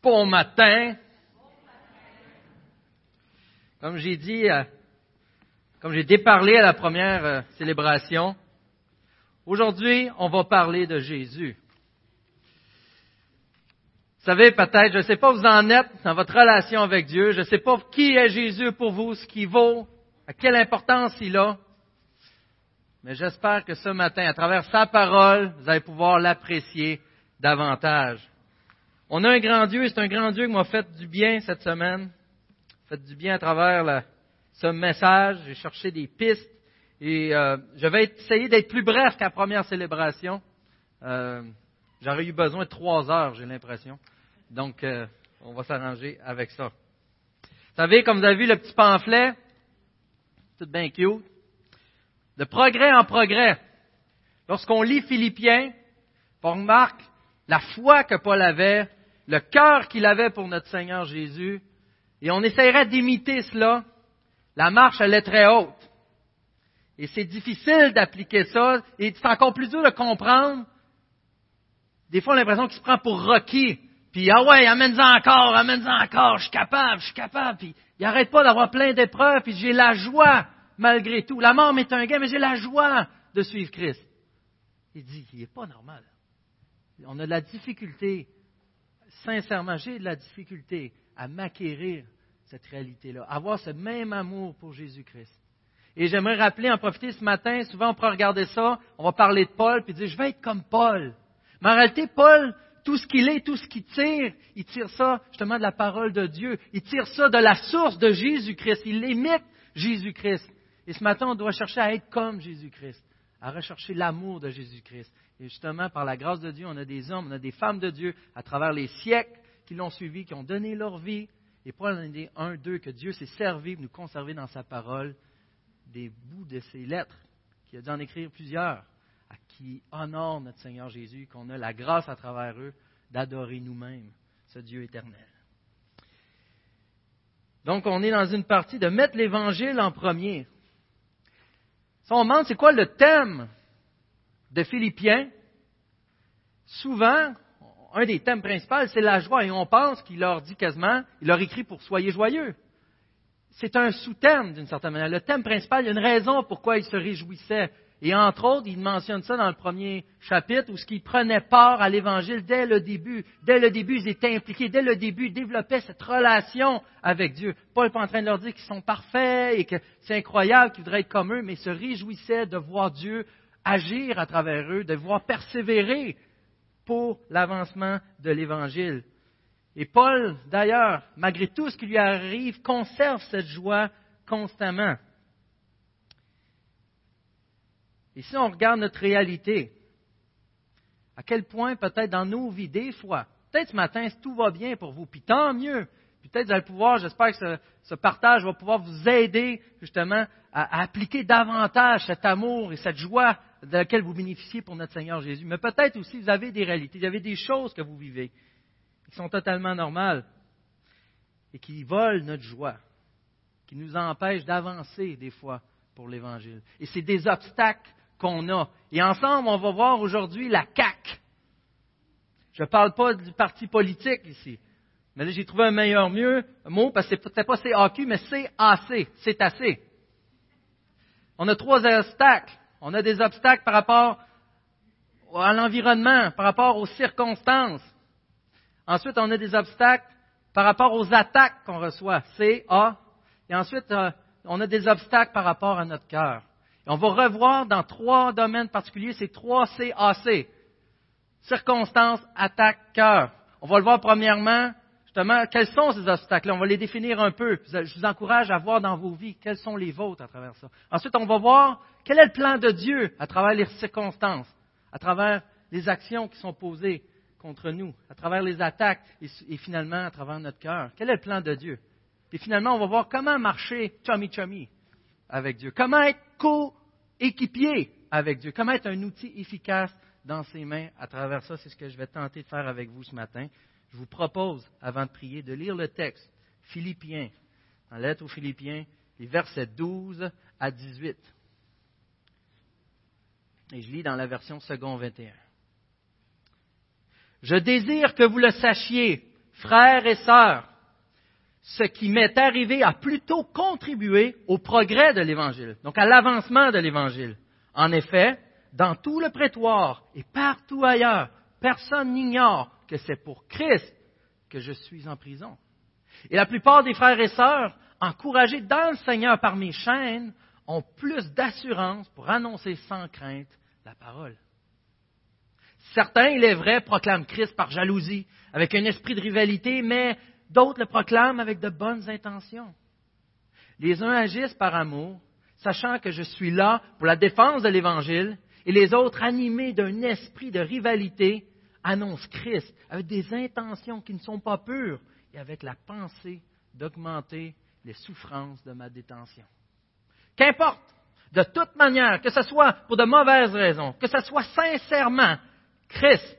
Bon matin. Comme j'ai dit, euh, comme j'ai déparlé à la première euh, célébration, aujourd'hui, on va parler de Jésus. Vous savez, peut-être, je ne sais pas où vous en êtes dans votre relation avec Dieu, je ne sais pas qui est Jésus pour vous, ce qu'il vaut, à quelle importance il a, mais j'espère que ce matin, à travers sa parole, vous allez pouvoir l'apprécier davantage. On a un grand Dieu, et c'est un grand Dieu qui m'a fait du bien cette semaine, fait du bien à travers ce message. J'ai cherché des pistes et euh, je vais essayer d'être plus bref qu'à première célébration. Euh, J'aurais eu besoin de trois heures, j'ai l'impression. Donc, euh, on va s'arranger avec ça. Vous savez, comme vous avez vu le petit pamphlet, tout bien cute, de progrès en progrès. Lorsqu'on lit Philippiens, on remarque la foi que Paul avait, le cœur qu'il avait pour notre Seigneur Jésus, et on essaierait d'imiter cela, la marche elle est très haute. Et c'est difficile d'appliquer ça, et c'est encore plus dur de comprendre. Des fois, on a l'impression qu'il se prend pour Rocky, puis ah ouais, amène-en encore, amène-en encore, je suis capable, je suis capable, puis il n'arrête pas d'avoir plein d'épreuves, puis j'ai la joie malgré tout. La mort m'est un gain, mais j'ai la joie de suivre Christ. Il dit, il n'est pas normal. On a de la difficulté, sincèrement, j'ai de la difficulté à m'acquérir cette réalité-là, avoir ce même amour pour Jésus-Christ. Et j'aimerais rappeler, en profiter ce matin, souvent on peut regarder ça, on va parler de Paul, puis dire, je vais être comme Paul. Mais en réalité, Paul, tout ce qu'il est, tout ce qu'il tire, il tire ça justement de la parole de Dieu. Il tire ça de la source de Jésus-Christ. Il imite Jésus-Christ. Et ce matin, on doit chercher à être comme Jésus-Christ, à rechercher l'amour de Jésus-Christ. Et justement, par la grâce de Dieu, on a des hommes, on a des femmes de Dieu à travers les siècles qui l'ont suivi, qui ont donné leur vie. Et Paul en dit un, deux, que Dieu s'est servi de nous conserver dans sa parole des bouts de ses lettres, qui a dû en écrire plusieurs, à qui honorent notre Seigneur Jésus, qu'on a la grâce à travers eux d'adorer nous-mêmes ce Dieu éternel. Donc, on est dans une partie de mettre l'Évangile en premier. Si on demande c'est quoi le thème de Philippiens, souvent, un des thèmes principaux, c'est la joie. Et on pense qu'il leur dit quasiment, il leur écrit pour soyez joyeux. C'est un sous-thème d'une certaine manière. Le thème principal, il y a une raison pourquoi il se réjouissait. Et entre autres, il mentionne ça dans le premier chapitre, où ce qu'ils prenaient part à l'Évangile dès le début. Dès le début, ils étaient impliqués. Dès le début, ils développaient cette relation avec Dieu. Paul n'est pas en train de leur dire qu'ils sont parfaits et que c'est incroyable, qu'ils voudraient être comme eux, mais ils se réjouissaient de voir Dieu agir à travers eux, de voir persévérer pour l'avancement de l'Évangile. Et Paul, d'ailleurs, malgré tout ce qui lui arrive, conserve cette joie constamment. Et si on regarde notre réalité, à quel point peut-être dans nos vies, des fois, peut-être ce matin, tout va bien pour vous, puis tant mieux. Peut-être vous allez pouvoir, j'espère que ce, partage va pouvoir vous aider justement à, appliquer davantage cet amour et cette joie de laquelle vous bénéficiez pour notre Seigneur Jésus. Mais peut-être aussi vous avez des réalités, vous avez des choses que vous vivez qui sont totalement normales et qui volent notre joie, qui nous empêchent d'avancer des fois pour l'Évangile. Et c'est des obstacles qu'on a. Et ensemble, on va voir aujourd'hui la CAC. Je ne parle pas du parti politique ici. Mais là, j'ai trouvé un meilleur mieux, mot, parce que ce pas CAQ, mais CAC. C'est assez. On a trois obstacles. On a des obstacles par rapport à l'environnement, par rapport aux circonstances. Ensuite, on a des obstacles par rapport aux attaques qu'on reçoit, C, A. Et ensuite, euh, on a des obstacles par rapport à notre cœur on va revoir dans trois domaines particuliers ces trois CAC. Circonstances, attaque, cœur. On va le voir premièrement, justement, quels sont ces obstacles-là? On va les définir un peu. Je vous encourage à voir dans vos vies quels sont les vôtres à travers ça. Ensuite, on va voir quel est le plan de Dieu à travers les circonstances, à travers les actions qui sont posées contre nous, à travers les attaques et, finalement à travers notre cœur? Quel est le plan de Dieu? Et finalement, on va voir comment marcher chummy chummy avec Dieu. Comment être co-équipier avec Dieu. Comment être un outil efficace dans ses mains à travers ça, c'est ce que je vais tenter de faire avec vous ce matin. Je vous propose, avant de prier, de lire le texte Philippiens, en lettre aux Philippiens, les versets 12 à 18. Et je lis dans la version second 21. Je désire que vous le sachiez, frères et sœurs, ce qui m'est arrivé a plutôt contribué au progrès de l'Évangile, donc à l'avancement de l'Évangile. En effet, dans tout le prétoire et partout ailleurs, personne n'ignore que c'est pour Christ que je suis en prison. Et la plupart des frères et sœurs, encouragés dans le Seigneur par mes chaînes, ont plus d'assurance pour annoncer sans crainte la parole. Certains, il est vrai, proclament Christ par jalousie, avec un esprit de rivalité, mais d'autres le proclament avec de bonnes intentions. Les uns agissent par amour, sachant que je suis là pour la défense de l'Évangile, et les autres, animés d'un esprit de rivalité, annoncent Christ avec des intentions qui ne sont pas pures et avec la pensée d'augmenter les souffrances de ma détention. Qu'importe, de toute manière, que ce soit pour de mauvaises raisons, que ce soit sincèrement, Christ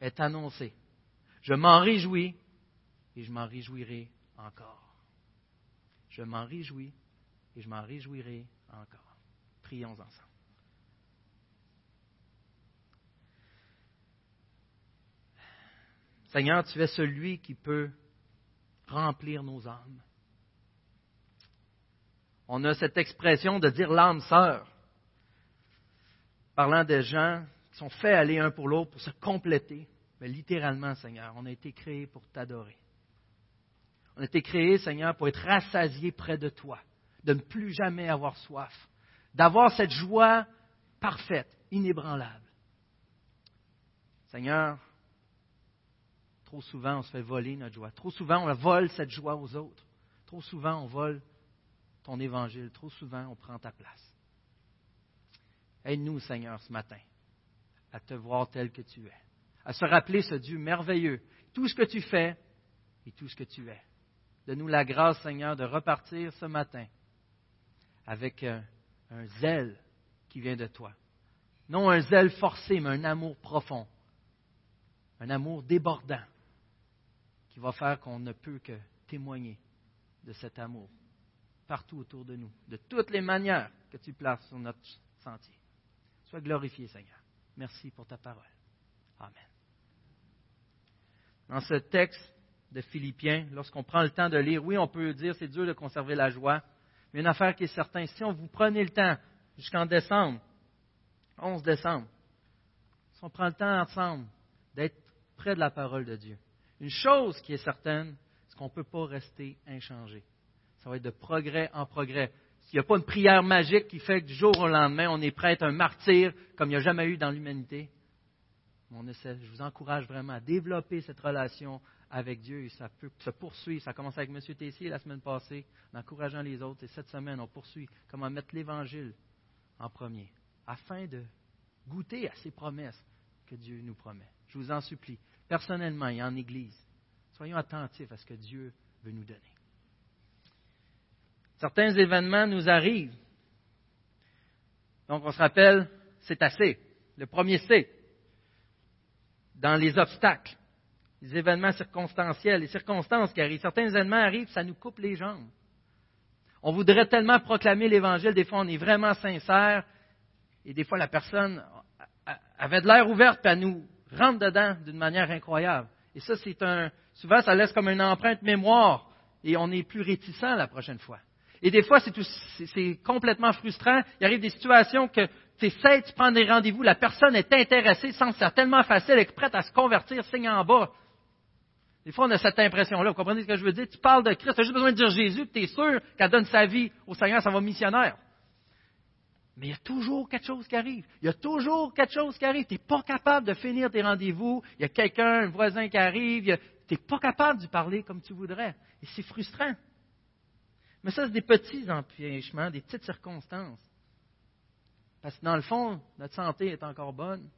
est annoncé. Je m'en réjouis et je m'en réjouirai encore. Je m'en réjouis et je m'en réjouirai encore. Prions ensemble. Seigneur, tu es celui qui peut remplir nos âmes. On a cette expression de dire l'âme sœur, parlant des gens qui sont faits aller un pour l'autre pour se compléter. Mais littéralement, Seigneur, on a été créés pour t'adorer. On a été créés, Seigneur, pour être rassasiés près de toi, de ne plus jamais avoir soif, d'avoir cette joie parfaite, inébranlable. Seigneur, trop souvent on se fait voler notre joie. Trop souvent on vole cette joie aux autres. Trop souvent on vole ton évangile. Trop souvent, on prend ta place. Aide-nous, Seigneur, ce matin, à te voir tel que tu es, à se rappeler ce Dieu merveilleux, tout ce que tu fais et tout ce que tu es. Donne-nous la grâce, Seigneur, de repartir ce matin avec un, un zèle qui vient de toi. Non un zèle forcé, mais un amour profond, un amour débordant qui va faire qu'on ne peut que témoigner de cet amour partout autour de nous, de toutes les manières que tu places sur notre sentier. Sois glorifié, Seigneur. Merci pour ta parole. Amen. Dans ce texte de Philippiens, lorsqu'on prend le temps de lire, oui, on peut dire c'est dur de conserver la joie, mais une affaire qui est certaine, si on vous prenez le temps jusqu'en décembre, 11 décembre, si on prend le temps ensemble d'être près de la parole de Dieu, une chose qui est certaine, c'est qu'on ne peut pas rester inchangé. Ça va être de progrès en progrès. Il n'y a pas une prière magique qui fait que du jour au lendemain, on est prêt à être un martyr comme il n'y a jamais eu dans l'humanité. Je vous encourage vraiment à développer cette relation avec Dieu et ça peut se poursuivre. Ça commence avec M. Tessier la semaine passée, en encourageant les autres. Et cette semaine, on poursuit comment mettre l'Évangile en premier, afin de goûter à ces promesses que Dieu nous promet. Je vous en supplie, personnellement et en Église, soyons attentifs à ce que Dieu veut nous donner. Certains événements nous arrivent. Donc on se rappelle, c'est assez. Le premier C, dans les obstacles, les événements circonstanciels, les circonstances qui arrivent. Certains événements arrivent, ça nous coupe les jambes. On voudrait tellement proclamer l'Évangile, des fois on est vraiment sincère, et des fois la personne avait de l'air ouverte, puis elle nous rentre dedans d'une manière incroyable. Et ça, c'est un, souvent, ça laisse comme une empreinte mémoire, et on est plus réticent la prochaine fois. Et des fois, c'est complètement frustrant. Il arrive des situations que tu essaies, tu prends des rendez-vous, la personne est intéressée, que c'est tellement facile, elle est prête à se convertir, signe en bas. Des fois, on a cette impression-là. Vous comprenez ce que je veux dire? Tu parles de Christ, tu as juste besoin de dire Jésus, tu es sûr qu'elle donne sa vie au Seigneur, ça va missionnaire. Mais il y a toujours quelque chose qui arrive. Il y a toujours quelque chose qui arrive. Tu n'es pas capable de finir tes rendez-vous. Il y a quelqu'un, un voisin qui arrive. Tu n'es pas capable de parler comme tu voudrais. Et c'est frustrant. Mais ça, c'est des petits empêchements, des petites circonstances. Parce que dans le fond, notre santé est encore bonne.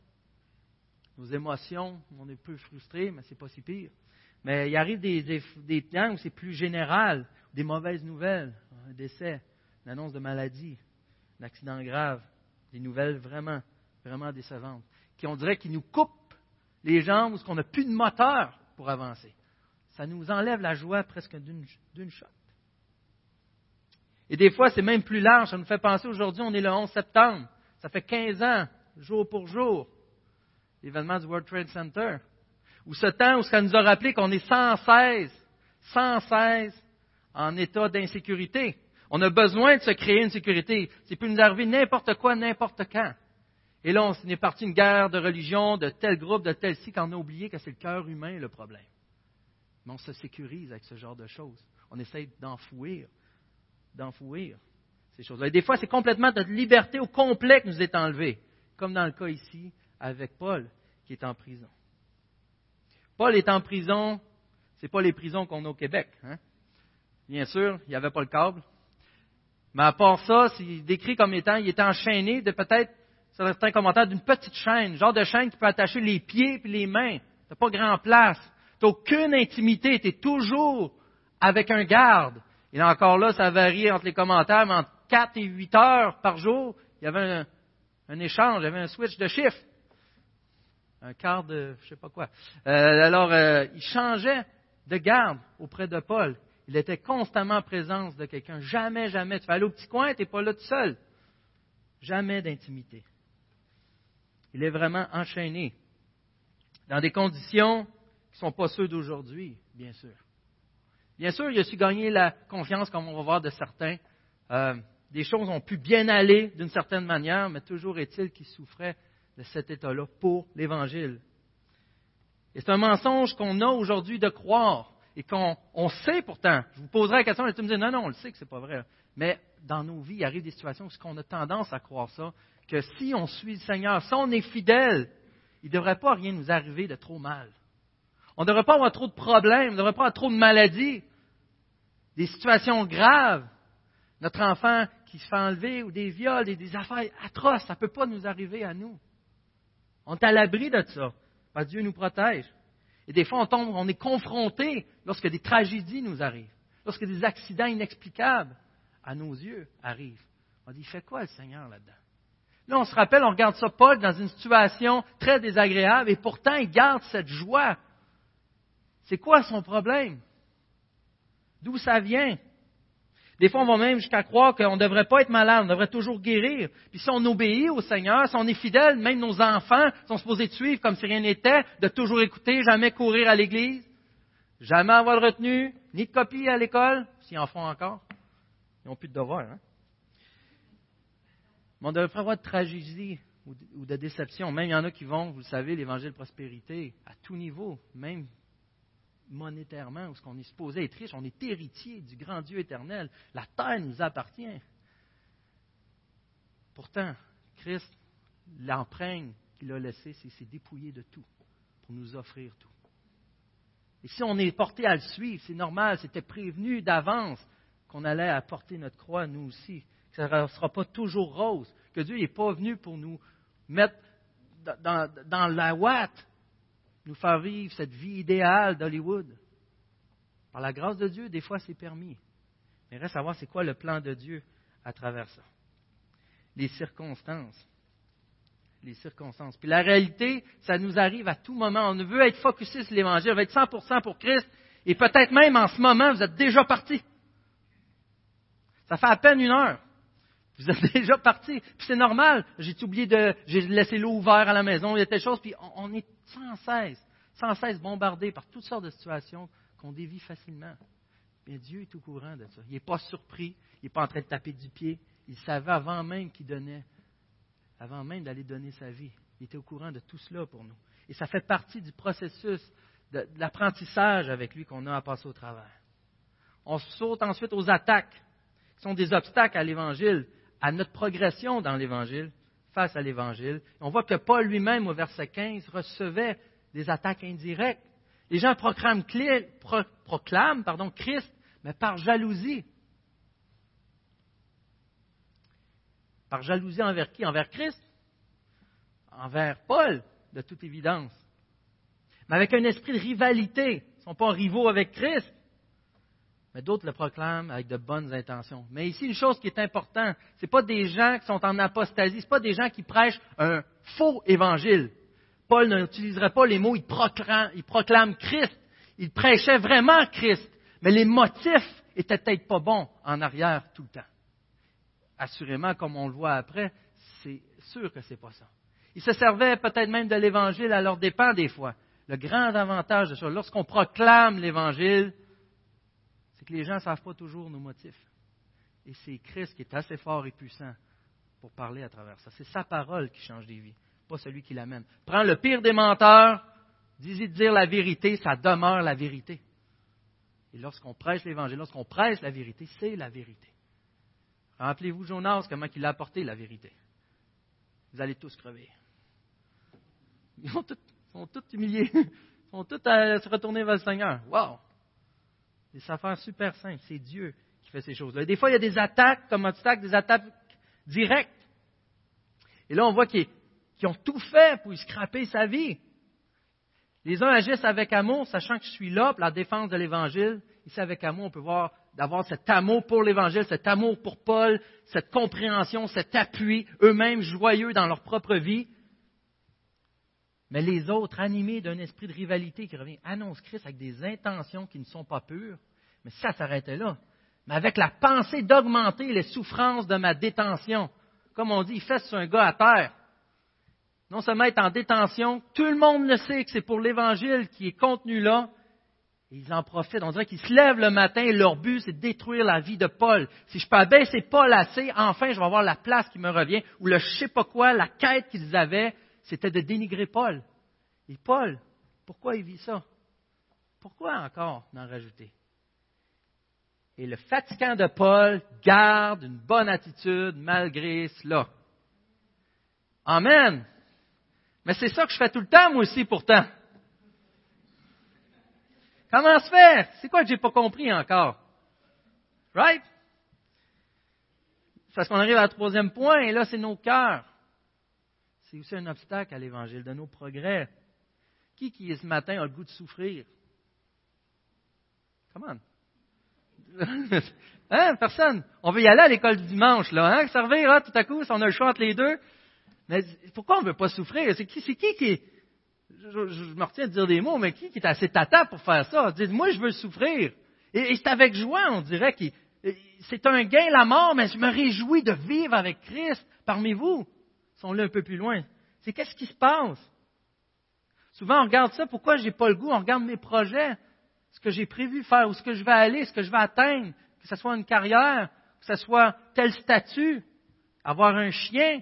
Nos émotions, on est peu frustré, mais c'est pas si pire. Mais il arrive des, des, temps où c'est plus général, des mauvaises nouvelles, un décès, une annonce de maladie, un accident grave, des nouvelles vraiment, vraiment décevantes, qui on dirait qui nous coupent les jambes ou qu'on n'a plus de moteur pour avancer. Ça nous enlève la joie presque d'une shot. Et des fois, c'est même plus large. Ça nous fait penser aujourd'hui, on est le 11 septembre. Ça fait 15 ans, jour pour jour, l'événement du World Trade Center. ou ce temps où ça nous a rappelé qu'on est sans cesse, sans cesse en état d'insécurité. On a besoin de se créer une sécurité. C'est peut nous arriver n'importe quoi, n'importe quand. Et là, on est parti une guerre de religion, de tel groupe, de tel ci, qu'on a oublié que c'est le cœur humain le problème. Mais on se sécurise avec ce genre de choses. On essaie d'enfouir, d'enfouir ces choses-là. Et des fois, c'est complètement notre liberté au complet qui nous est enlevée, comme dans le cas ici avec Paul, qui est en prison. Paul est en prison, ce n'est pas les prisons qu'on a au Québec. Hein? Bien sûr, il n'y avait pas le câble. Mais à part ça, c'est décrit comme étant, il était enchaîné de peut-être, certains commentaires, d'une petite chaîne, genre de chaîne qui peut attacher les pieds et les mains. Tu n'as pas grand place. Tu n'as aucune intimité. Tu es toujours avec un garde. Et encore là, ça varie entre les commentaires, mais entre 4 et 8 heures par jour, il y avait un, échange, il y avait un switch de chiffre. Un quart de, je sais pas quoi. Euh, alors, euh, il changeait de garde auprès de Paul. Il était constamment en présence de quelqu'un. Jamais, jamais. Tu vas aller au petit coin, tu n'es pas là tout seul. Jamais d'intimité. Il est vraiment enchaîné dans des conditions qui ne sont pas ceux d'aujourd'hui, bien sûr. Bien sûr, il a su gagner la confiance, comme on va voir de certains. Euh, des choses ont pu bien aller d'une certaine manière, mais toujours est-il qu'il souffrait de cet état-là pour l'Évangile. Et c'est un mensonge qu'on a aujourd'hui de croire et qu'on sait pourtant, je vous poserai la question et tu me dis non, non, on le sait que ce n'est pas vrai. Mais dans nos vies, il arrive des situations où on a tendance à croire ça, que si on suit le Seigneur, si on est fidèle, il ne devrait pas rien nous arriver de trop mal. On ne devrait pas avoir trop de problèmes, on ne devrait pas avoir trop de maladies, des situations graves. Notre enfant qui se fait enlever ou des viols et des affaires atroces, ça ne peut pas nous arriver à nous. On est à l'abri de ça, parce que Dieu nous protège. Et des fois, on tombe, on est confronté lorsque des tragédies nous arrivent, lorsque des accidents inexplicables à nos yeux arrivent. On dit, fait quoi le Seigneur là-dedans? Là, on se rappelle, on regarde ça, Paul, dans une situation très désagréable, et pourtant, il garde cette joie. C'est quoi son problème? D'où ça vient? Des fois, on va même jusqu'à croire qu'on ne devrait pas être malade, on devrait toujours guérir. Puis si on obéit au Seigneur, si on est fidèle, même nos enfants sont supposés de suivre comme si rien n'était, de toujours écouter, jamais courir à l'église, jamais avoir de retenue, ni de copie à l'école, s'ils en font encore. Ils n'ont plus de devoirs. Hein? Mais on devrait pas avoir de tragédie ou de déception. Même il y en a qui vont, vous le savez, l'évangile prospérité, à tout niveau, même monétairement, où ce qu'on est supposé être riche, on est héritier du grand Dieu éternel. La terre nous appartient. Pourtant, Christ, l'empreinte qu'il a laissée, c'est s'est dépouillé de tout pour nous offrir tout. Et si on est porté à le suivre, c'est normal, c'était prévenu d'avance qu'on allait apporter notre croix, nous aussi, que ça ne sera pas toujours rose, que Dieu n'est pas venu pour nous mettre dans la ouate, nous faire vivre cette vie idéale d'Hollywood. Par la grâce de Dieu, des fois, c'est permis. Mais reste à voir c'est quoi le plan de Dieu à travers ça. Les circonstances. Les circonstances. Puis la réalité, ça nous arrive à tout moment. On veut être focusé sur l'Évangile, on veut être 100% pour Christ. Et peut-être même en ce moment, vous êtes déjà parti. Ça fait à peine une heure. Vous êtes déjà parti. Puis c'est normal. J'ai oublié de, j'ai laissé l'eau ouverte à la maison, il y a telle chose. Puis on, est sans cesse, sans cesse bombardé par toutes sortes de situations qu'on dévie facilement. Mais Dieu est au courant de ça. Il n'est pas surpris. Il n'est pas en train de taper du pied. Il savait avant même qu'il donnait, avant même d'aller donner sa vie. Il était au courant de tout cela pour nous. Et ça fait partie du processus de, de l'apprentissage avec lui qu'on a à passer au travers. On saute ensuite aux attaques, qui sont des obstacles à l'Évangile à notre progression dans l'Évangile, face à l'Évangile. On voit que Paul lui-même, au verset 15, recevait des attaques indirectes. Les gens proclament, Christ, mais par jalousie. Par jalousie envers qui? Envers Christ? Envers Paul, de toute évidence. Mais avec un esprit de rivalité. Ils ne sont pas rivaux avec Christ mais d'autres le proclament avec de bonnes intentions. Mais ici, une chose qui est importante, ce n'est pas des gens qui sont en apostasie, ce pas des gens qui prêchent un faux évangile. Paul n'utiliserait pas les mots il proclame, Christ. Il prêchait vraiment Christ, mais les motifs étaient peut-être pas bons en arrière tout le temps. Assurément, comme on le voit après, c'est sûr que ce n'est pas ça. Ils se servaient peut-être même de l'Évangile à leur dépens des fois. le grand avantage de ça, lorsqu'on proclame l'Évangile, c'est que les gens ne savent pas toujours nos motifs. Et c'est Christ qui est assez fort et puissant pour parler à travers ça. C'est sa parole qui change des vies, pas celui qui l'amène. Prends le pire des menteurs, dis-y de dire la vérité, ça demeure la vérité. Et lorsqu'on prêche l'Évangile, lorsqu'on prêche la vérité, c'est la vérité. Rappelez-vous Jonas, comment il a apporté la vérité. Vous allez tous crever. Ils sont tous, humiliés. Ils sont tous à se retourner vers le Seigneur. Wow! Des affaires super simples. C'est Dieu qui fait ces choses-là. Des fois, il y a des attaques comme obstacle, des attaques directes. Et là, on voit qu'ils ont tout fait pour y scraper sa vie. Les uns agissent avec amour, sachant que je suis là pour la défense de l'Évangile. Ici, avec amour, on peut voir d'avoir cet amour pour l'Évangile, cet amour pour Paul, cette compréhension, cet appui, eux-mêmes joyeux dans leur propre vie. Mais les autres, animés d'un esprit de rivalité qui revient, annoncent Christ avec des intentions qui ne sont pas pures. Mais ça s'arrêtait là. Mais avec la pensée d'augmenter les souffrances de ma détention. Comme on dit, il sur un gars à terre. Non seulement être en détention, tout le monde le sait que c'est pour l'Évangile qui est contenu là, ils en profitent. On dirait qu'ils se lèvent le matin et leur but, c'est de détruire la vie de Paul. Si je peux abaisser Paul assez, enfin, je vais avoir la place qui me revient. Ou le je sais pas quoi, la quête qu'ils avaient, c'était de dénigrer Paul. Et Paul, pourquoi il vit ça? Pourquoi encore d'en rajouter? Et le fatigant de Paul garde une bonne attitude malgré cela. Amen. Mais c'est ça que je fais tout le temps, moi aussi, pourtant. Comment se fait? C'est quoi que j'ai pas compris encore? Right? Parce qu'on arrive à troisième point, et là, c'est nos cœurs. C'est aussi un obstacle à l'évangile, de nos progrès. Qui, qui, ce matin, a le goût de souffrir? Comment? hein? Personne. On veut y aller à l'école du dimanche, là, hein? Servir, hein? tout à coup, si on a le choix entre les deux. Mais pourquoi on ne veut pas souffrir? C'est qui, c'est qui qui, je, me retiens de dire des mots, mais qui, qui est assez tata pour faire ça? Dites, moi, je veux souffrir. Et, c'est avec joie, on dirait que c'est un gain la mort, mais je me réjouis de vivre avec Christ parmi vous. Sont là un peu plus loin. C'est qu'est-ce qui se passe? Souvent, on regarde ça, pourquoi j'ai pas le goût? On regarde mes projets, ce que j'ai prévu faire, où ce que je vais aller, ce que je vais atteindre, que ce soit une carrière, que ce soit tel statut, avoir un chien.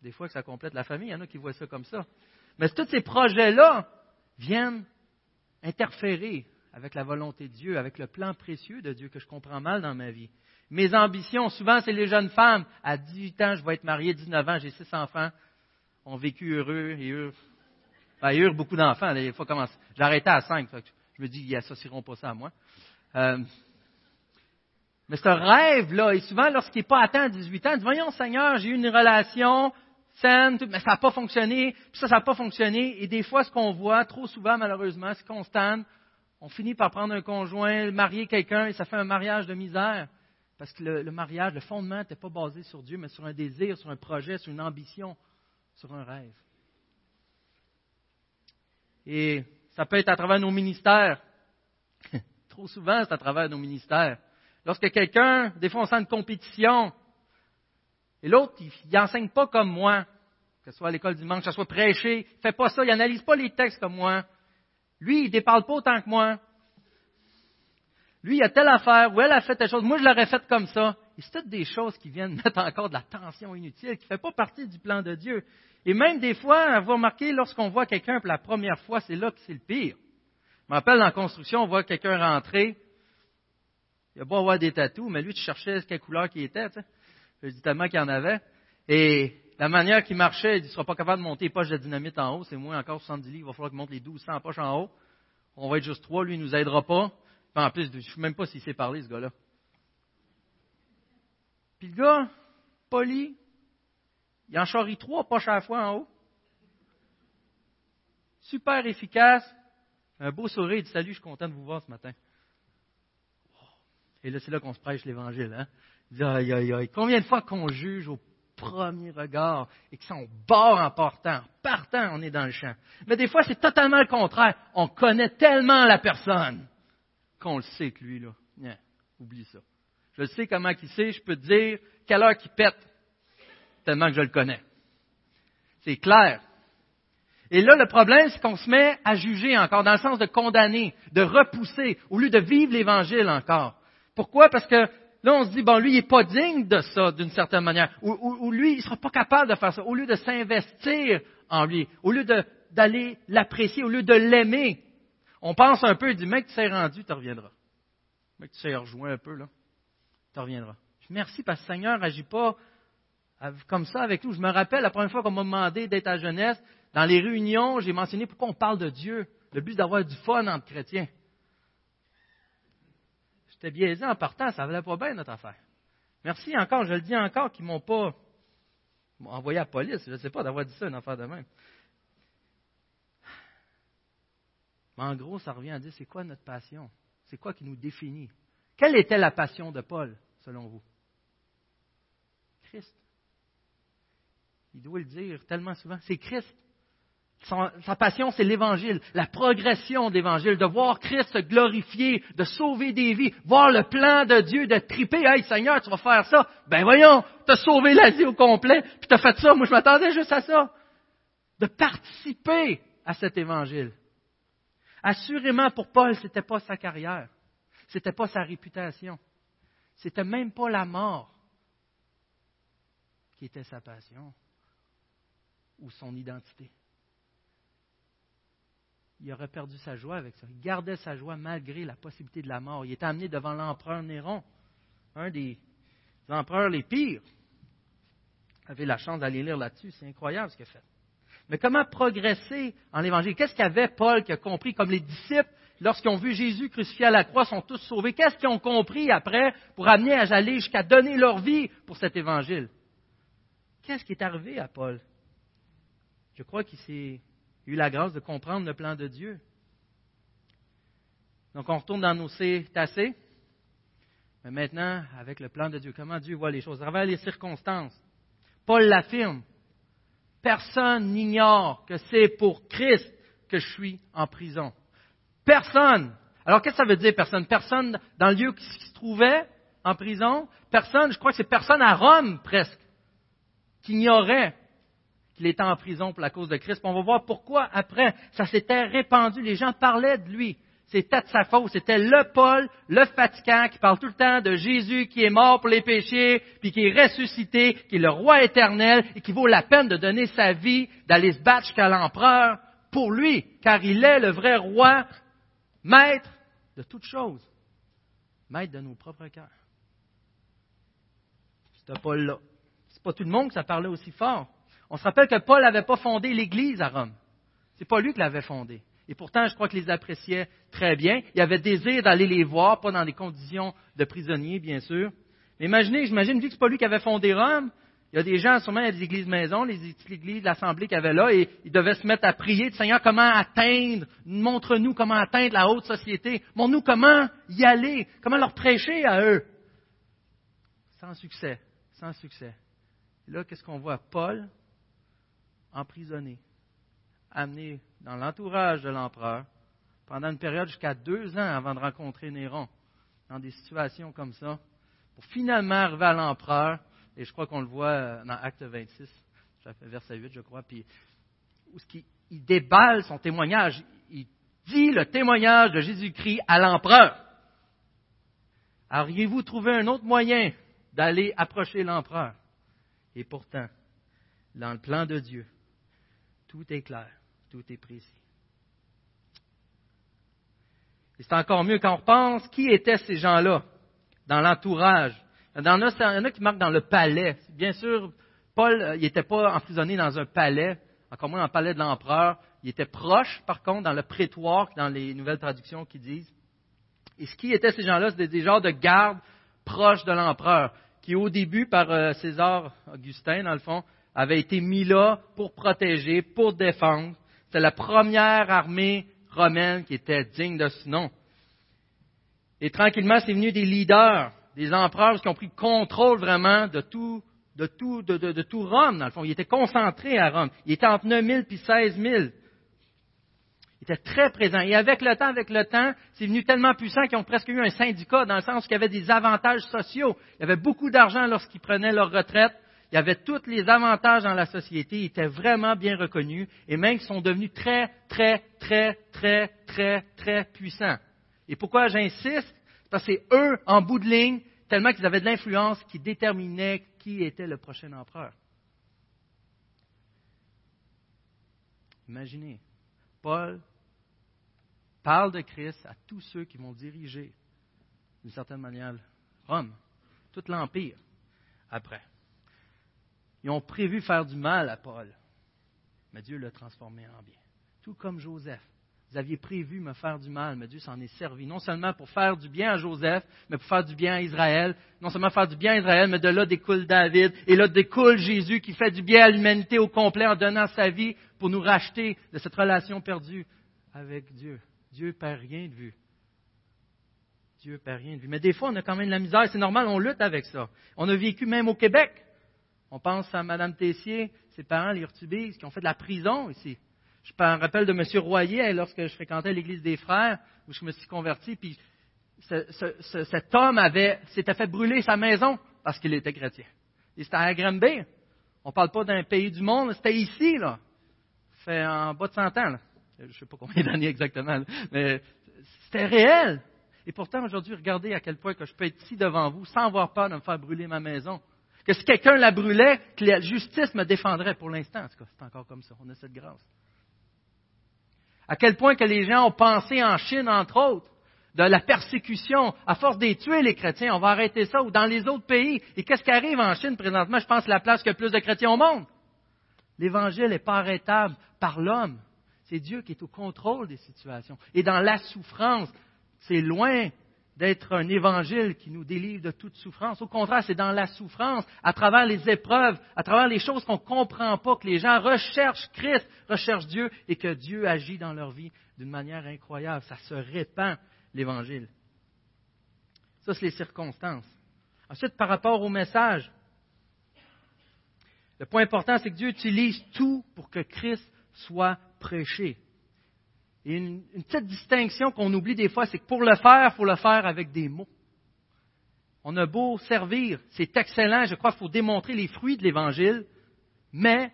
Des fois que ça complète la famille, il y en a qui voient ça comme ça. Mais tous ces projets-là viennent interférer avec la volonté de Dieu, avec le plan précieux de Dieu que je comprends mal dans ma vie. Mes ambitions, souvent, c'est les jeunes femmes. À 18 ans, je vais être marié, 19 ans, j'ai six enfants, ont vécu heureux et heureux. Ben, heureux beaucoup d'enfants. Des fois, J'ai arrêté à 5. Je me dis, ils associeront pas ça à moi. Euh, mais ce rêve-là, et souvent, lorsqu'il n'est pas atteint à 18 ans, il dit, voyons, Seigneur, j'ai eu une relation, mais ça n'a pas fonctionné, puis ça, ça n'a pas fonctionné. Et des fois, ce qu'on voit, trop souvent, malheureusement, c'est qu'on on finit par prendre un conjoint, marier quelqu'un, et ça fait un mariage de misère. Parce que le, mariage, le fondement n'était pas basé sur Dieu, mais sur un désir, sur un projet, sur une ambition, sur un rêve. Et ça peut être à travers nos ministères. Trop souvent, c'est à travers nos ministères. Lorsque quelqu'un, des fois, on sent une compétition, et l'autre, il n'enseigne pas comme moi, que ce soit à l'école du dimanche, que ce soit prêché, il ne fait pas ça, il n'analyse pas les textes comme moi. Lui, il ne déparle pas autant que moi. Lui, il a telle affaire, ou elle a fait telle chose, moi je l'aurais fait comme ça. Et c'est toutes des choses qui viennent mettre encore de la tension inutile, qui ne fait pas partie du plan de Dieu. Et même des fois, vous remarquez, lorsqu'on voit quelqu'un pour la première fois, c'est là que c'est le pire. Je me rappelle, dans la construction, on voit quelqu'un rentrer, il a beau avoir des tatous, mais lui, tu cherchais quelle couleur qui était, tu sais. Je dis tellement qu'il en avait. Et la manière qu'il marchait, il ne sera pas capable de monter les poches de dynamite en haut. C'est moins encore 70 livres. Il va falloir qu'il monte les 1200 poches en haut. On va être juste trois. Lui, il ne nous aidera pas. En plus, je ne sais même pas s'il sait parler, ce gars-là. Puis le gars, poli, il en charrie trois poches à la fois en haut. Super efficace. Un beau sourire. Il dit Salut, je suis content de vous voir ce matin. Et là, c'est là qu'on se prêche l'Évangile. Hein? Aïe, aïe, aïe. Combien de fois qu'on juge au premier regard et que ça, on barre en partant. Partant, on est dans le champ. Mais des fois, c'est totalement le contraire. On connaît tellement la personne qu'on le sait que lui, là. oublie ça. Je sais comment il sait, je peux te dire quelle heure qu'il pète, tellement que je le connais. C'est clair. Et là, le problème, c'est qu'on se met à juger encore, dans le sens de condamner, de repousser, au lieu de vivre l'Évangile encore. Pourquoi? Parce que là, on se dit, bon, lui, il n'est pas digne de ça, d'une certaine manière. Ou, lui, il ne sera pas capable de faire ça. Au lieu de s'investir en lui, au lieu d'aller l'apprécier, au lieu de l'aimer, on pense un peu, il dit, mec, tu t'es rendu, tu reviendras. Mec, tu t'es rejoint un peu, là, tu reviendras. Merci parce que le Seigneur n'agit pas comme ça avec nous. Je me rappelle la première fois qu'on m'a demandé d'être à jeunesse, dans les réunions, j'ai mentionné pourquoi on parle de Dieu. Le but, d'avoir du fun entre chrétiens. J'étais biaisé en partant, ça valait pas bien notre affaire. Merci encore, je le dis encore, qu'ils m'ont pas envoyé à la police, je ne sais pas d'avoir dit ça, une affaire de même. En gros, ça revient à dire, c'est quoi notre passion? C'est quoi qui nous définit? Quelle était la passion de Paul, selon vous? Christ. Il doit le dire tellement souvent. C'est Christ. sa passion, c'est l'Évangile, la progression d'Évangile, de voir Christ se glorifier, de sauver des vies, voir le plan de Dieu, de triper. Hey Seigneur, tu vas faire ça. Ben voyons, tu as sauvé l'Asie au complet, puis tu as fait ça. Moi, je m'attendais juste à ça. De participer à cet Évangile. Assurément, pour Paul, ce n'était pas sa carrière. Ce n'était pas sa réputation. C'était même pas la mort qui était sa passion ou son identité. Il aurait perdu sa joie avec ça. Il gardait sa joie malgré la possibilité de la mort. Il est amené devant l'empereur Néron, un des empereurs les pires. Vous avez la chance d'aller lire là-dessus, c'est incroyable ce qu'il a fait. Mais comment progresser en l'Évangile Qu'est-ce qu'avait Paul qui a compris, comme les disciples, lorsqu'ils ont vu Jésus crucifié à la croix, sont tous sauvés Qu'est-ce qu'ils ont compris après pour amener à aller jusqu'à donner leur vie pour cet Évangile? Qu'est-ce qui est arrivé à Paul? Je crois qu'il s'est eu la grâce de comprendre le plan de Dieu. Donc on retourne dans nos tassés. Mais maintenant, avec le plan de Dieu, comment Dieu voit les choses, à travers les circonstances. Paul l'affirme. Personne n'ignore que c'est pour Christ que je suis en prison. Personne. Alors qu'est-ce que ça veut dire personne? Personne dans le lieu qui se trouvait en prison? Personne, je crois que c'est personne à Rome presque qui ignorait qu'il était en prison pour la cause de Christ. On va voir pourquoi après, ça s'était répandu, les gens parlaient de lui. C'était de sa faute, c'était le Paul, le fatigant, qui parle tout le temps de Jésus qui est mort pour les péchés, puis qui est ressuscité, qui est le roi éternel, et qui vaut la peine de donner sa vie, d'aller se battre jusqu'à l'empereur pour lui, car il est le vrai roi, maître de toutes choses, maître de nos propres cœurs. C'était Paul-là n'est pas tout le monde que ça parlait aussi fort. On se rappelle que Paul n'avait pas fondé l'Église à Rome. C'est pas lui qui l'avait fondée. Et pourtant, je crois qu'il les appréciait très bien. Il avait désir d'aller les voir, pas dans des conditions de prisonniers, bien sûr. Mais imaginez, j'imagine, vu que c'est pas lui qui avait fondé Rome, il y a des gens, sûrement, y a des églises maisons, les églises, l'assemblée qu'il y avait là, et ils devaient se mettre à prier, Seigneur, comment atteindre, montre-nous comment atteindre la haute société, montre-nous comment y aller, comment leur prêcher à eux. Sans succès, sans succès là, qu'est-ce qu'on voit? Paul emprisonné, amené dans l'entourage de l'empereur pendant une période jusqu'à deux ans avant de rencontrer Néron, dans des situations comme ça, pour finalement arriver à l'empereur, et je crois qu'on le voit euh, dans Acte 26, verset 8, je crois, puis où il déballe son témoignage, il dit le témoignage de Jésus-Christ à l'empereur. Auriez-vous trouvé un autre moyen d'aller approcher l'empereur? Et pourtant, dans le plan de Dieu, tout est clair, tout est précis. Et c'est encore mieux quand on pense qui étaient ces gens-là dans l'entourage. Il y en a, qui marquent dans le palais. Bien sûr, Paul, euh, n'était pas emprisonné dans un palais, encore moins dans le palais de l'empereur. Il était proche, par contre, dans le prétoire, dans les nouvelles traductions qui disent. Et ce qui étaient ces gens-là, c'était des genres de gardes proches de l'empereur qui au début, par euh, César Augustin, dans le fond, avait été mis là pour protéger, pour défendre. C'est la première armée romaine qui était digne de ce nom. Et tranquillement, c'est venu des leaders, des empereurs qui ont pris le contrôle vraiment de tout, de tout, de, tout Rome, dans le fond. Ils étaient concentrés à Rome. Ils étaient entre 9 000 et 16 000. Il était très présent. Et avec le temps, avec le temps, c'est venu tellement puissant qu'ils ont presque eu un syndicat, dans le sens qu'il y avait des avantages sociaux. Il y avait beaucoup d'argent lorsqu'ils prenaient leur retraite. Il avait tous les avantages dans la société, il était vraiment bien reconnu, et même ils sont devenus très, très, très, très, très, très puissants. Et pourquoi j'insiste? Parce que c'est eux, en bout de ligne, tellement qu'ils avaient de l'influence, qui déterminaient qui était le prochain empereur. Imaginez, Paul parle de Christ à tous ceux qui vont diriger, d'une certaine manière, Rome, tout l'Empire, après. Ils ont prévu faire du mal à Paul, mais Dieu l'a transformé en bien. Tout comme Joseph. Vous aviez prévu me faire du mal, mais Dieu s'en est servi, non seulement pour faire du bien à Joseph, mais pour faire du bien à Israël. Non seulement faire du bien à Israël, mais de là découle David, et là découle Jésus qui fait du bien à l'humanité au complet en donnant sa vie pour nous racheter de cette relation perdue avec Dieu. Dieu perd rien de vue. Dieu perd rien de vue. Mais des fois, on a quand même de la misère, c'est normal, on lutte avec ça. On a vécu même au Québec. On pense à Mme Tessier, ses parents, les Urtubis, qui ont fait de la prison ici. Je me rappelle de M. Royer, lorsque je fréquentais l'Église des Frères, où je me suis converti, puis cet homme avait, s'était fait brûler sa maison parce qu'il était chrétien. Et c'était à Granby. On ne parle pas d'un pays du monde, c'était ici, là fait en bas de 100 ans. Je ne sais pas combien d'années exactement, mais c'était réel. Et pourtant, aujourd'hui, regardez à quel point que je peux être ici devant vous sans avoir peur de me faire brûler ma maison. Que si quelqu'un la brûlait, que la justice me défendrait pour l'instant. En tout cas, c'est encore comme ça. On a cette grâce. À quel point que les gens ont pensé en Chine, entre autres, de la persécution, à force de tuer les chrétiens, on va arrêter ça, ou dans les autres pays. Et qu'est-ce qui arrive en Chine présentement? Je pense la place a plus de chrétiens au monde. L'Évangile n'est pas arrêtable par l'homme. C'est Dieu qui est au contrôle des situations. Et dans la souffrance, c'est loin d'être un évangile qui nous délivre de toute souffrance. Au contraire, c'est dans la souffrance, à travers les épreuves, à travers les choses qu'on ne comprend pas, que les gens recherchent Christ, recherchent Dieu et que Dieu agit dans leur vie d'une manière incroyable. Ça se répand, l'évangile. Ça, c'est les circonstances. Ensuite, par rapport au message, le point important, c'est que Dieu utilise tout pour que Christ soit prêché. Et une, petite distinction qu'on oublie des fois, c'est que pour le faire, il faut le faire avec des mots. On a beau servir, c'est excellent, je crois qu'il faut démontrer les fruits de l'Évangile, mais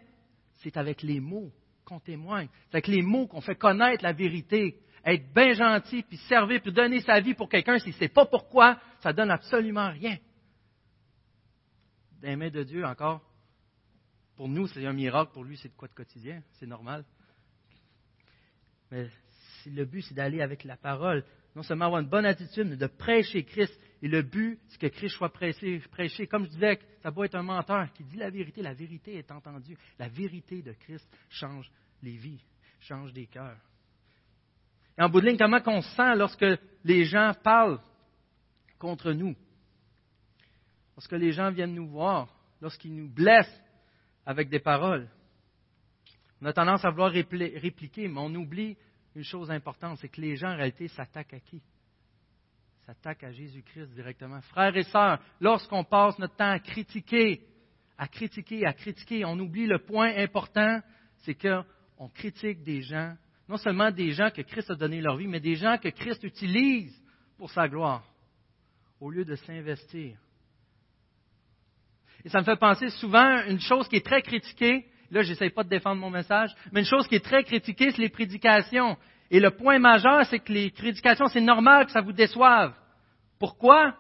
c'est avec les mots qu'on témoigne. C'est avec les mots qu'on fait connaître la vérité. Être bien gentil, puis servir, puis donner sa vie pour quelqu'un, si ce n'est pas pourquoi, ça donne absolument rien. D'aimer de Dieu encore, pour nous, c'est un miracle. Pour lui, c'est de quoi de quotidien. C'est normal. Mais le but, c'est d'aller avec la parole. Non seulement avoir une bonne attitude, mais de prêcher Christ. Et le but, c'est que Christ soit prêché. Comme je disais, ça doit être un menteur qui dit la vérité. La vérité est entendue. La vérité de Christ change les vies, change des cœurs. Et en bout de ligne, comment on se sent lorsque les gens parlent contre nous? Lorsque les gens viennent nous voir, lorsqu'ils nous blessent, avec des paroles? On a tendance à vouloir répliquer, mais on oublie une chose importante, c'est que les gens en réalité s'attaquent à qui? S'attaquent à Jésus-Christ directement. Frères et sœurs, lorsqu'on passe notre temps à critiquer, à critiquer, à critiquer, on oublie le point important, c'est qu'on critique des gens, non seulement des gens que Christ a donné leur vie, mais des gens que Christ utilise pour sa gloire, au lieu de s'investir et ça me fait penser souvent une chose qui est très critiquée. Là, j'essaie pas de défendre mon message, mais une chose qui est très critiquée, c'est les prédications. Et le point majeur, c'est que les prédications, c'est normal que ça vous déçoive. Pourquoi?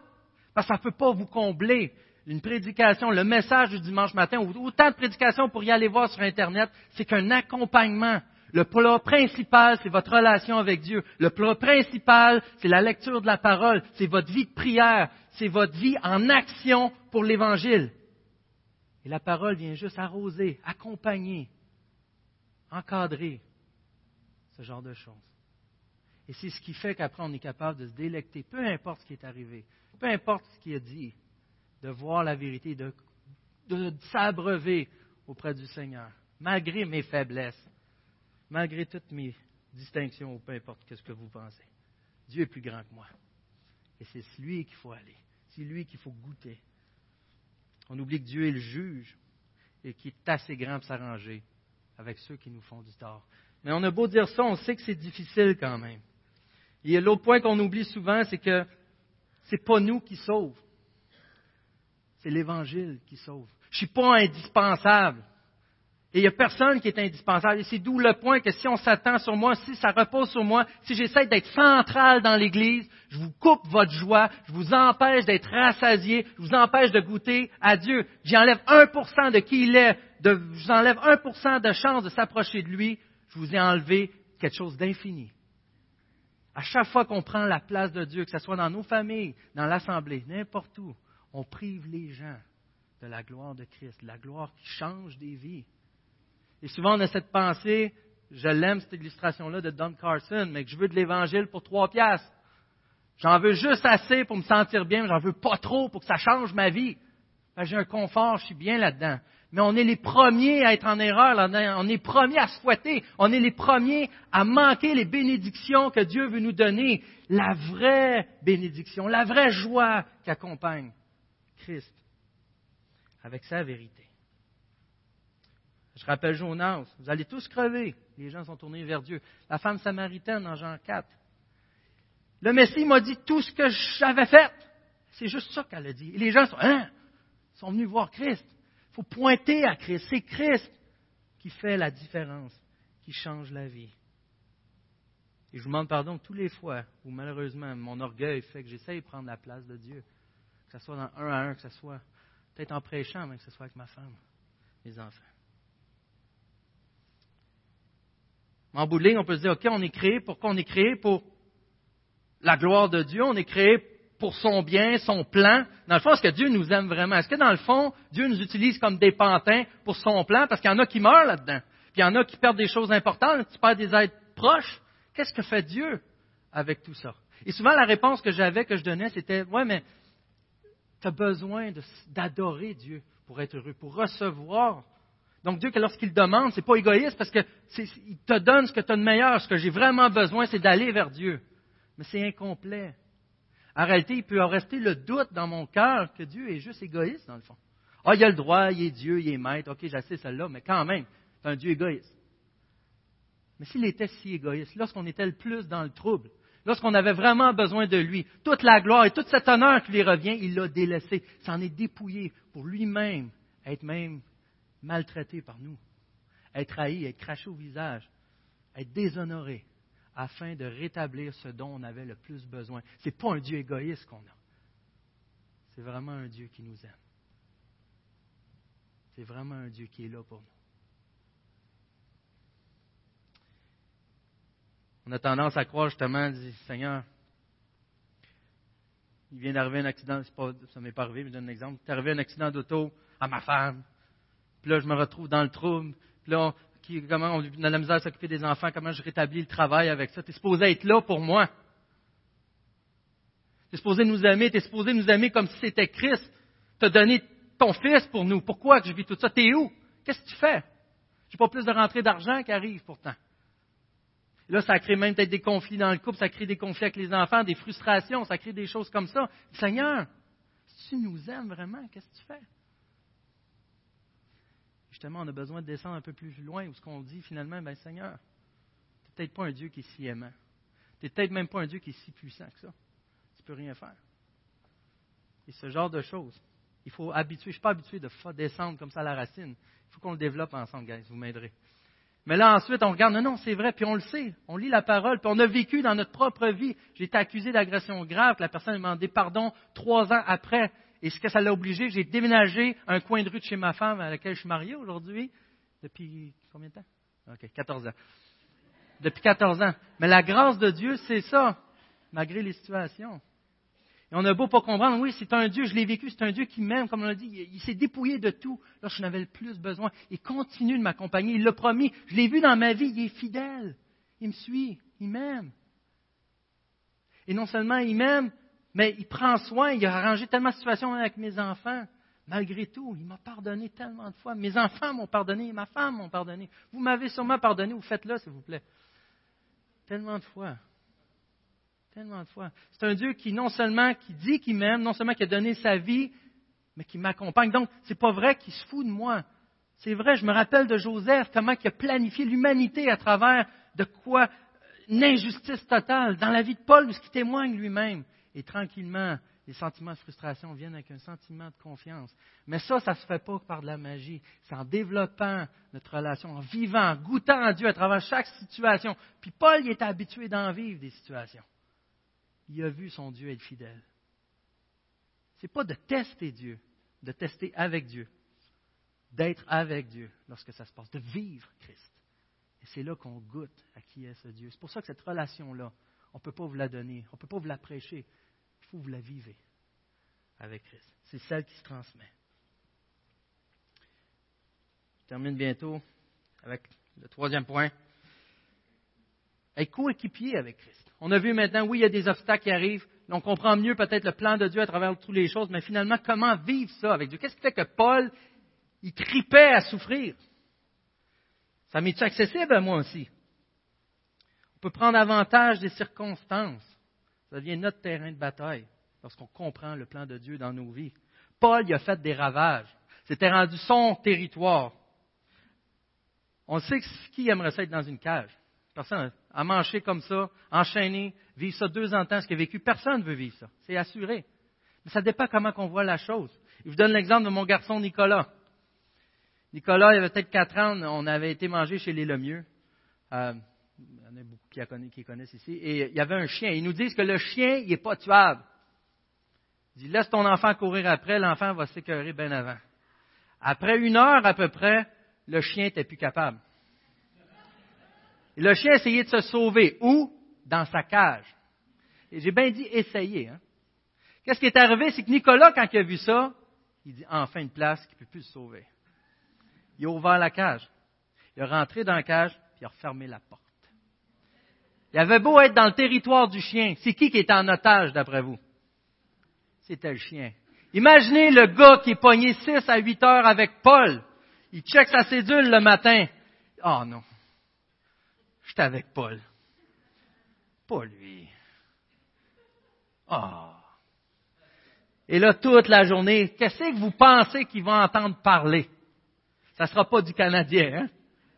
Parce que ça ne peut pas vous combler. Une prédication, le message du dimanche matin, ou autant de prédications pour y aller voir sur Internet, c'est qu'un accompagnement. Le plat principal, c'est votre relation avec Dieu. Le plat principal, c'est la lecture de la parole, c'est votre vie de prière, c'est votre vie en action pour l'Évangile. Et la parole vient juste arroser, accompagner, encadrer ce genre de choses. Et c'est ce qui fait qu'après, on est capable de se délecter, peu importe ce qui est arrivé, peu importe ce qu'il a dit, de voir la vérité, de, s'abreuver auprès du Seigneur, malgré mes faiblesses, malgré toutes mes distinctions, peu importe ce que vous pensez. Dieu est plus grand que moi. Et c'est lui qu'il faut aller. C'est lui qu'il faut goûter. On oublie que Dieu est le juge et qu'il est assez grand pour s'arranger avec ceux qui nous font du tort. Mais on a beau dire ça, on sait que c'est difficile quand même. Et l'autre point qu'on oublie souvent, c'est que ce n'est pas nous qui sauvons. C'est l'Évangile qui sauve. Je suis pas indispensable. Et il n'y a personne qui est indispensable. Et c'est d'où le point que si on s'attend sur moi, si ça repose sur moi, si j'essaie d'être central dans l'Église, je vous coupe votre joie, je vous empêche d'être rassasié, je vous empêche de goûter à Dieu. J'enlève 1% de qui il est, je vous enlève 1% de chance de s'approcher de lui, je vous ai enlevé quelque chose d'infini. À chaque fois qu'on prend la place de Dieu, que ce soit dans nos familles, dans l'Assemblée, n'importe où, on prive les gens de la gloire de Christ, de la gloire qui change des vies. Et souvent, on a cette pensée, je l'aime cette illustration-là de Don Carson, mais que je veux de l'Évangile pour trois piastres. J'en veux juste assez pour me sentir bien, mais j'en veux pas trop pour que ça change ma vie. J'ai un confort, je suis bien là-dedans. Mais on est les premiers à être en erreur. On est les premiers à se fouetter. On est les premiers à manquer les bénédictions que Dieu veut nous donner. La vraie bénédiction, la vraie joie qui accompagne Christ avec sa vérité. Je rappelle Jonas, vous allez tous crever. Les gens sont tournés vers Dieu. La femme samaritaine en Jean 4. Le Messie m'a dit tout ce que j'avais fait. C'est juste ça qu'elle a dit. Et les gens sont, hein? sont venus voir Christ. Il faut pointer à Christ. C'est Christ qui fait la différence, qui change la vie. Et je vous demande pardon tous les fois où malheureusement mon orgueil fait que j'essaye de prendre la place de Dieu. Que ce soit dans un à un, que ce soit peut-être en prêchant, mais que ce soit avec ma femme, mes enfants. En bout de ligne, on peut se dire, OK, on est créé, pourquoi on est créé pour la gloire de Dieu, on est créé pour son bien, son plan. Dans le fond, est-ce que Dieu nous aime vraiment? Est-ce que dans le fond, Dieu nous utilise comme des pantins pour son plan? Parce qu'il y en a qui meurent là-dedans. Puis il y en a qui perdent des choses importantes, tu perds des êtres proches. Qu'est-ce que fait Dieu avec tout ça? Et souvent, la réponse que j'avais, que je donnais, c'était, ouais, mais tu as besoin d'adorer Dieu pour être heureux, pour recevoir donc Dieu, lorsqu'il demande, ce n'est pas égoïste parce qu'il te donne ce que tu as de meilleur. Ce que j'ai vraiment besoin, c'est d'aller vers Dieu. Mais c'est incomplet. En réalité, il peut en rester le doute dans mon cœur que Dieu est juste égoïste, dans le fond. Ah, il a le droit, il est Dieu, il est maître. OK, j'assiste celle-là, mais quand même, c'est un Dieu égoïste. Mais s'il était si égoïste, lorsqu'on était le plus dans le trouble, lorsqu'on avait vraiment besoin de lui, toute la gloire et toute cet honneur qui lui revient, il l'a délaissé, s'en est dépouillé pour lui-même être même maltraité par nous, être haï, être craché au visage, être déshonoré, afin de rétablir ce dont on avait le plus besoin. Ce n'est pas un Dieu égoïste qu'on a. C'est vraiment un Dieu qui nous aime. C'est vraiment un Dieu qui est là pour nous. On a tendance à croire justement, dit Seigneur, il vient d'arriver un accident, pas, ça m'est pas arrivé, mais je donne un exemple. Il est arrivé un accident d'auto à ma femme. Puis là, je me retrouve dans le trouble. Puis là, comment on a la misère à s'occuper des enfants, comment je rétablis le travail avec ça? Tu es supposé être là pour moi. Tu es supposé nous aimer, tu es supposé nous aimer comme si c'était Christ. Tu as donné ton fils pour nous. Pourquoi que je vis tout ça? Tu es où? Qu'est-ce que tu fais? Je n'ai pas plus de rentrée d'argent qui arrive pourtant. là, ça crée même peut-être des conflits dans le couple, ça crée des conflits avec les enfants, des frustrations, ça crée des choses comme ça. Seigneur, si tu nous aimes vraiment, qu'est-ce que tu fais? On a besoin de descendre un peu plus loin où ce qu'on dit finalement, ben Seigneur, tu n'es peut-être pas un Dieu qui est si aimant. Tu n'es peut-être même pas un Dieu qui est si puissant que ça. Tu ne peux rien faire. Et ce genre de choses, il faut habituer. Je ne suis pas habitué de descendre comme ça à la racine. Il faut qu'on le développe ensemble, guys. Vous m'aiderez. Mais là, ensuite, on regarde, non, non, c'est vrai, puis on le sait. On lit la parole, puis on a vécu dans notre propre vie. J'ai été accusé d'agression grave, la personne m'a demandé pardon trois ans après. Et ce que ça l'a obligé, j'ai déménagé un coin de rue de chez ma femme à laquelle je suis marié aujourd'hui, depuis combien de temps? OK, 14 ans. Depuis 14 ans. Mais la grâce de Dieu, c'est ça, malgré les situations. Et on a beau pas comprendre, oui, c'est un Dieu, je l'ai vécu, c'est un Dieu qui m'aime, comme on l'a dit, il, s'est dépouillé de tout lorsque je n'avais le plus besoin. Il continue de m'accompagner, il l'a promis, je l'ai vu dans ma vie, il est fidèle, il me suit, il m'aime. Et non seulement il m'aime, mais il prend soin, il a arrangé tellement de situations avec mes enfants. Malgré tout, il m'a pardonné tellement de fois. Mes enfants m'ont pardonné, ma femme m'ont pardonné. Vous m'avez sûrement pardonné, vous faites-le, s'il vous plaît. Tellement de fois. Tellement de fois. C'est un Dieu qui non seulement qui dit qu'il m'aime, non seulement qui a donné sa vie, mais qui m'accompagne. Donc, ce n'est pas vrai qu'il se fout de moi. C'est vrai, je me rappelle de Joseph, comment il a planifié l'humanité à travers de quoi une injustice totale dans la vie de Paul, où ce qui témoigne lui-même. Et tranquillement, les sentiments de frustration viennent avec un sentiment de confiance. Mais ça, ça ne se fait pas par de la magie. C'est en développant notre relation, en vivant, en goûtant à Dieu à travers chaque situation. Puis Paul, il était habitué d'en vivre des situations. Il a vu son Dieu être fidèle. Ce n'est pas de tester Dieu, de tester avec Dieu, d'être avec Dieu lorsque ça se passe, de vivre Christ. Et c'est là qu'on goûte à qui est ce Dieu. C'est pour ça que cette relation-là, on ne peut pas vous la donner, on ne peut pas vous la prêcher. Il faut vous la vivez avec Christ. C'est celle qui se transmet. Je termine bientôt avec le troisième point. Être coéquipier avec Christ. On a vu maintenant, oui, il y a des obstacles qui arrivent. On comprend mieux peut-être le plan de Dieu à travers toutes les choses, mais finalement, comment vivre ça avec Dieu? Qu'est-ce qui fait que Paul, il tripait à souffrir? Ça m'est accessible à moi aussi? On peut prendre avantage des circonstances. Ça devient notre terrain de bataille lorsqu'on comprend le plan de Dieu dans nos vies. Paul y a fait des ravages. C'était rendu son territoire. On sait qui aimerait ça être dans une cage. Personne à manger comme ça, enchaîné, vivre ça deux ans de temps, ce qu'il a vécu. Personne ne veut vivre ça. C'est assuré. Mais ça dépend comment on voit la chose. Je vous donne l'exemple de mon garçon Nicolas. Nicolas, il avait peut-être quatre ans, on avait été manger chez les Lemieux. Euh, il y en a beaucoup qui, connaissent ici. Et il y avait un chien. Ils nous disent que le chien, il n'est pas tuable. Il dit, laisse ton enfant courir après, l'enfant va s'écœurer bien avant. Après une heure à peu près, le chien n'était plus capable. Et le chien essayait de se sauver. Où? Dans sa cage. Et j'ai bien dit essayer. Hein. Qu'est-ce qui est arrivé? C'est que Nicolas, quand il a vu ça, il dit enfin une place qui ne peut plus se sauver. Il a ouvert la cage. Il est rentré dans la cage, puis il a refermé la porte. Il avait beau être dans le territoire du chien. C'est qui qui est en otage, d'après vous? C'était le chien. Imaginez le gars qui est pogné 6 à 8 heures avec Paul. Il check sa cédule le matin. Oh non. J'étais avec Paul. Pas lui. Oh. Et là, toute la journée, qu'est-ce que vous pensez qu'il va entendre parler? Ça ne sera pas du Canadien, hein?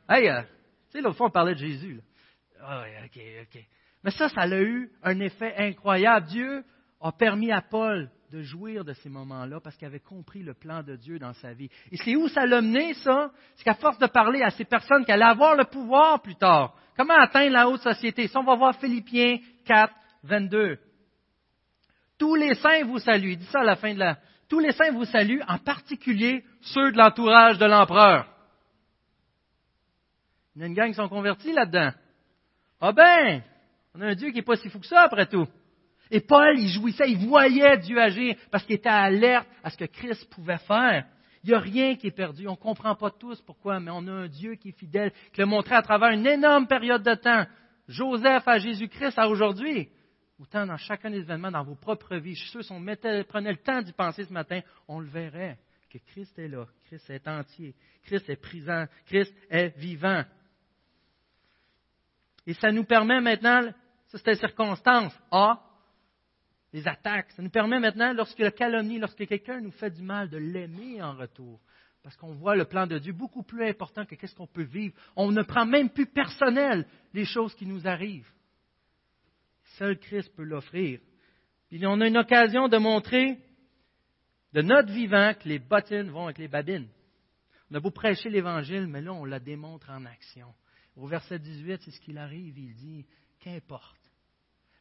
Hey, euh, tu sais, l'autre fois, on parlait de Jésus. Là. Ah, OK, OK. Mais ça, ça a eu un effet incroyable. Dieu a permis à Paul de jouir de ces moments-là parce qu'il avait compris le plan de Dieu dans sa vie. Et c'est où ça l'a mené, ça? C'est qu'à force de parler à ces personnes qui allaient avoir le pouvoir plus tard, comment atteindre la haute société? Ça, on va voir Philippiens 4, 22. Tous les saints vous saluent. Il dit ça à la fin de la... Tous les saints vous saluent, en particulier ceux de l'entourage de l'empereur. Il y a une gang qui sont convertis là-dedans. Ah ben, on a un Dieu qui n'est pas si fou que ça après tout. Et Paul, il jouissait, il voyait Dieu agir parce qu'il était alerte à ce que Christ pouvait faire. Il n'y a rien qui est perdu. On ne comprend pas tous pourquoi, mais on a un Dieu qui est fidèle, qui l'a montré à travers une énorme période de temps. Joseph à Jésus-Christ à aujourd'hui. Autant dans chacun des événements, dans vos propres vies. Je suis sûr, si on prenait le temps d'y penser ce matin, on le verrait. Que Christ est là. Christ est entier. Christ est présent. Christ est vivant. Et ça nous permet maintenant, ça c'est une circonstance, A, les attaques. Ça nous permet maintenant, lorsque la calomnie, lorsque quelqu'un nous fait du mal, de l'aimer en retour. Parce qu'on voit le plan de Dieu beaucoup plus important que qu'est-ce qu'on peut vivre. On ne prend même plus personnel les choses qui nous arrivent. Seul Christ peut l'offrir. Puis on a une occasion de montrer de notre vivant que les bottines vont avec les babines. On a beau prêcher l'Évangile, mais là, on la démontre en action. Au verset 18, c'est ce qu'il arrive. Il dit, qu'importe.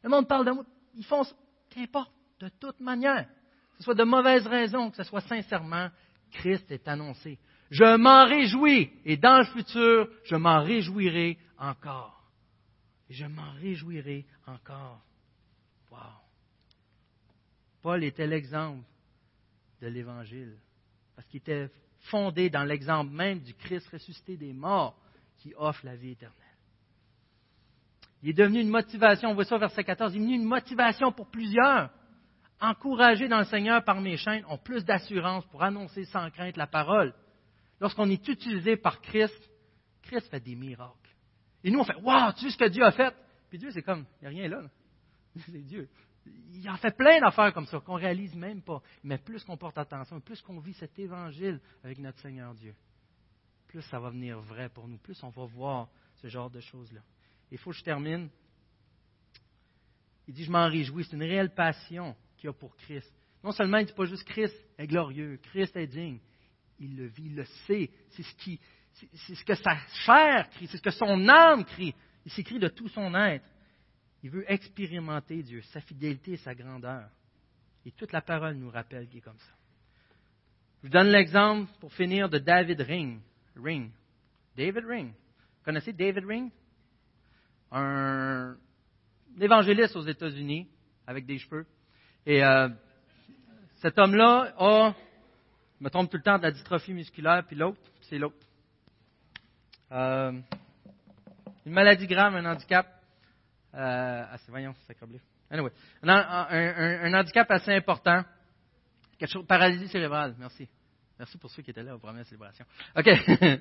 Le monde parle de moi. Ils font Qu'importe, de toute manière, que ce soit de mauvaises raisons, que ce soit sincèrement, Christ est annoncé. Je m'en réjouis et dans le futur, je m'en réjouirai encore. Je m'en réjouirai encore. Wow. Paul était l'exemple de l'Évangile parce qu'il était fondé dans l'exemple même du Christ ressuscité des morts qui offre la vie éternelle. Il est devenu une motivation, on voit ça au verset 14, il est devenu une motivation pour plusieurs. Encouragés dans le Seigneur par mes chaînes ont plus d'assurance pour annoncer sans crainte la parole. Lorsqu'on est utilisé par Christ, Christ fait des miracles. Et nous, on fait Waouh, tu sais ce que Dieu a fait? Puis Dieu, c'est comme, il n'y a rien là. C'est Dieu. Il en fait plein d'affaires comme ça qu'on ne réalise même pas. Mais plus qu'on porte attention, plus qu'on vit cet évangile avec notre Seigneur Dieu, plus ça va venir vrai pour nous, plus on va voir ce genre de choses-là. Il faut que je termine. Il dit, je m'en réjouis. C'est une réelle passion qu'il a pour Christ. Non seulement il ne dit pas juste Christ est glorieux, Christ est digne, il le vit, il le sait. C'est ce, qui, c'est ce que sa chair crie, c'est ce que son âme crie. Il s'écrit de tout son être. Il veut expérimenter Dieu, sa fidélité et sa grandeur. Et toute la parole nous rappelle qu'il est comme ça. Je vous donne l'exemple, pour finir, de David Ring. Ring. David Ring. Vous connaissez David Ring? Un évangéliste aux États-Unis, avec des cheveux. Et euh, cet homme-là a, je me trompe tout le temps, de la dystrophie musculaire, puis l'autre, c'est l'autre. Euh, une maladie grave, un handicap. Euh, ah, voyons, c'est Anyway, un, un, un, handicap assez important. Quelque chose, paralysie cérébrale, merci. Merci pour ceux qui étaient là aux premières célébrations. OK.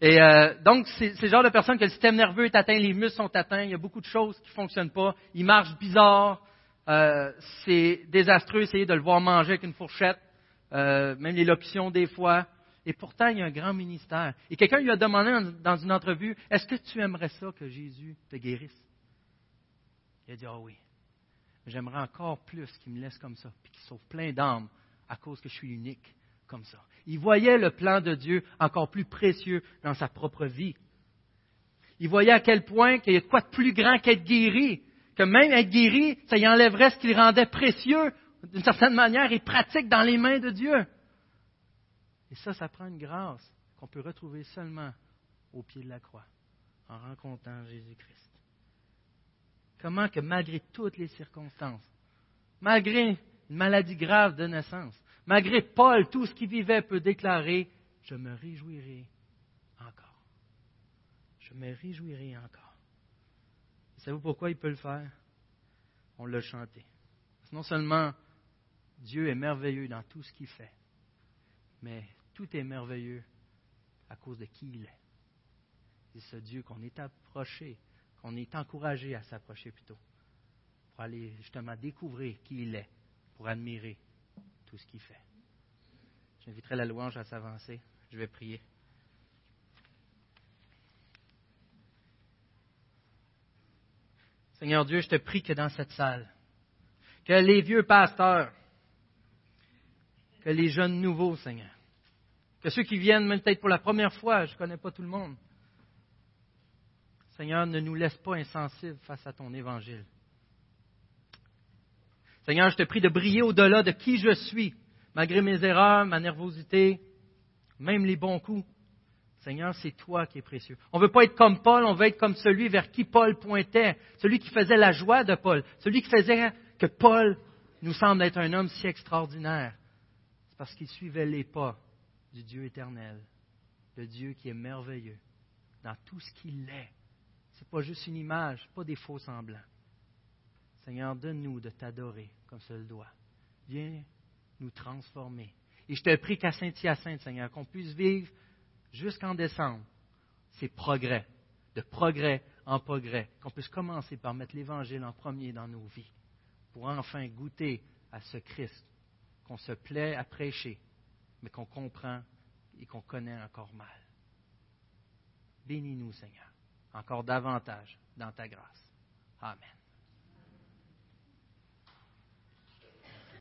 Et euh, donc, c'est le genre de personne que le système nerveux est atteint, les muscles sont atteints, il y a beaucoup de choses qui ne fonctionnent pas, il marche bizarre, euh, c'est désastreux essayer de le voir manger avec une fourchette, euh, même l'élocution des fois. Et pourtant, il y a un grand ministère. Et quelqu'un lui a demandé dans une entrevue, est-ce que tu aimerais ça que Jésus te guérisse? Il a dit, ah oui. J'aimerais encore plus qu'il me laisse comme ça, puis qu'il sauve plein d'âmes à cause que je suis unique comme ça. Il voyait le plan de Dieu encore plus précieux dans sa propre vie. Il voyait à quel point qu'il y a quoi de plus grand qu'être guéri, que même être guéri, ça y enlèverait ce qu'il rendait précieux, d'une certaine manière, et pratique dans les mains de Dieu. Et ça, ça prend une grâce qu'on peut retrouver seulement au pied de la croix, en rencontrant Jésus-Christ. Comment que malgré toutes les circonstances, malgré une maladie grave de naissance, malgré Paul, tout ce qu'il vivait peut déclarer, je me réjouirai encore. Je me réjouirai encore. Savez-vous pourquoi il peut le faire? On l'a chanté. Non seulement Dieu est merveilleux dans tout ce qu'il fait, mais tout est merveilleux à cause de qui il est. C'est ce Dieu qu'on est approché, qu'on est encouragé à s'approcher plutôt, pour aller justement découvrir qui il est, pour admirer ce qu'il fait. J'inviterai la louange à s'avancer. Je vais prier. Seigneur Dieu, je te prie que dans cette salle, que les vieux pasteurs, que les jeunes nouveaux, Seigneur, que ceux qui viennent même peut-être pour la première fois, je ne connais pas tout le monde, Seigneur, ne nous laisse pas insensibles face à ton évangile. Seigneur, je te prie de briller au-delà de qui je suis, malgré mes erreurs, ma nervosité, même les bons coups. Seigneur, c'est toi qui es précieux. On ne veut pas être comme Paul, on veut être comme celui vers qui Paul pointait, celui qui faisait la joie de Paul, celui qui faisait que Paul nous semble être un homme si extraordinaire. C'est parce qu'il suivait les pas du Dieu éternel, le Dieu qui est merveilleux dans tout ce qu'il est. Ce n'est pas juste une image, pas des faux semblants. Seigneur, donne-nous de t'adorer comme cela doit. Viens nous transformer. Et je te prie qu'à Saint-Hyacinthe, Seigneur, qu'on puisse vivre jusqu'en décembre ces progrès, de progrès en progrès, qu'on puisse commencer par mettre l'Évangile en premier dans nos vies, pour enfin goûter à ce Christ qu'on se plaît à prêcher, mais qu'on comprend et qu'on connaît encore mal. Bénis-nous, Seigneur, encore davantage dans ta grâce. Amen.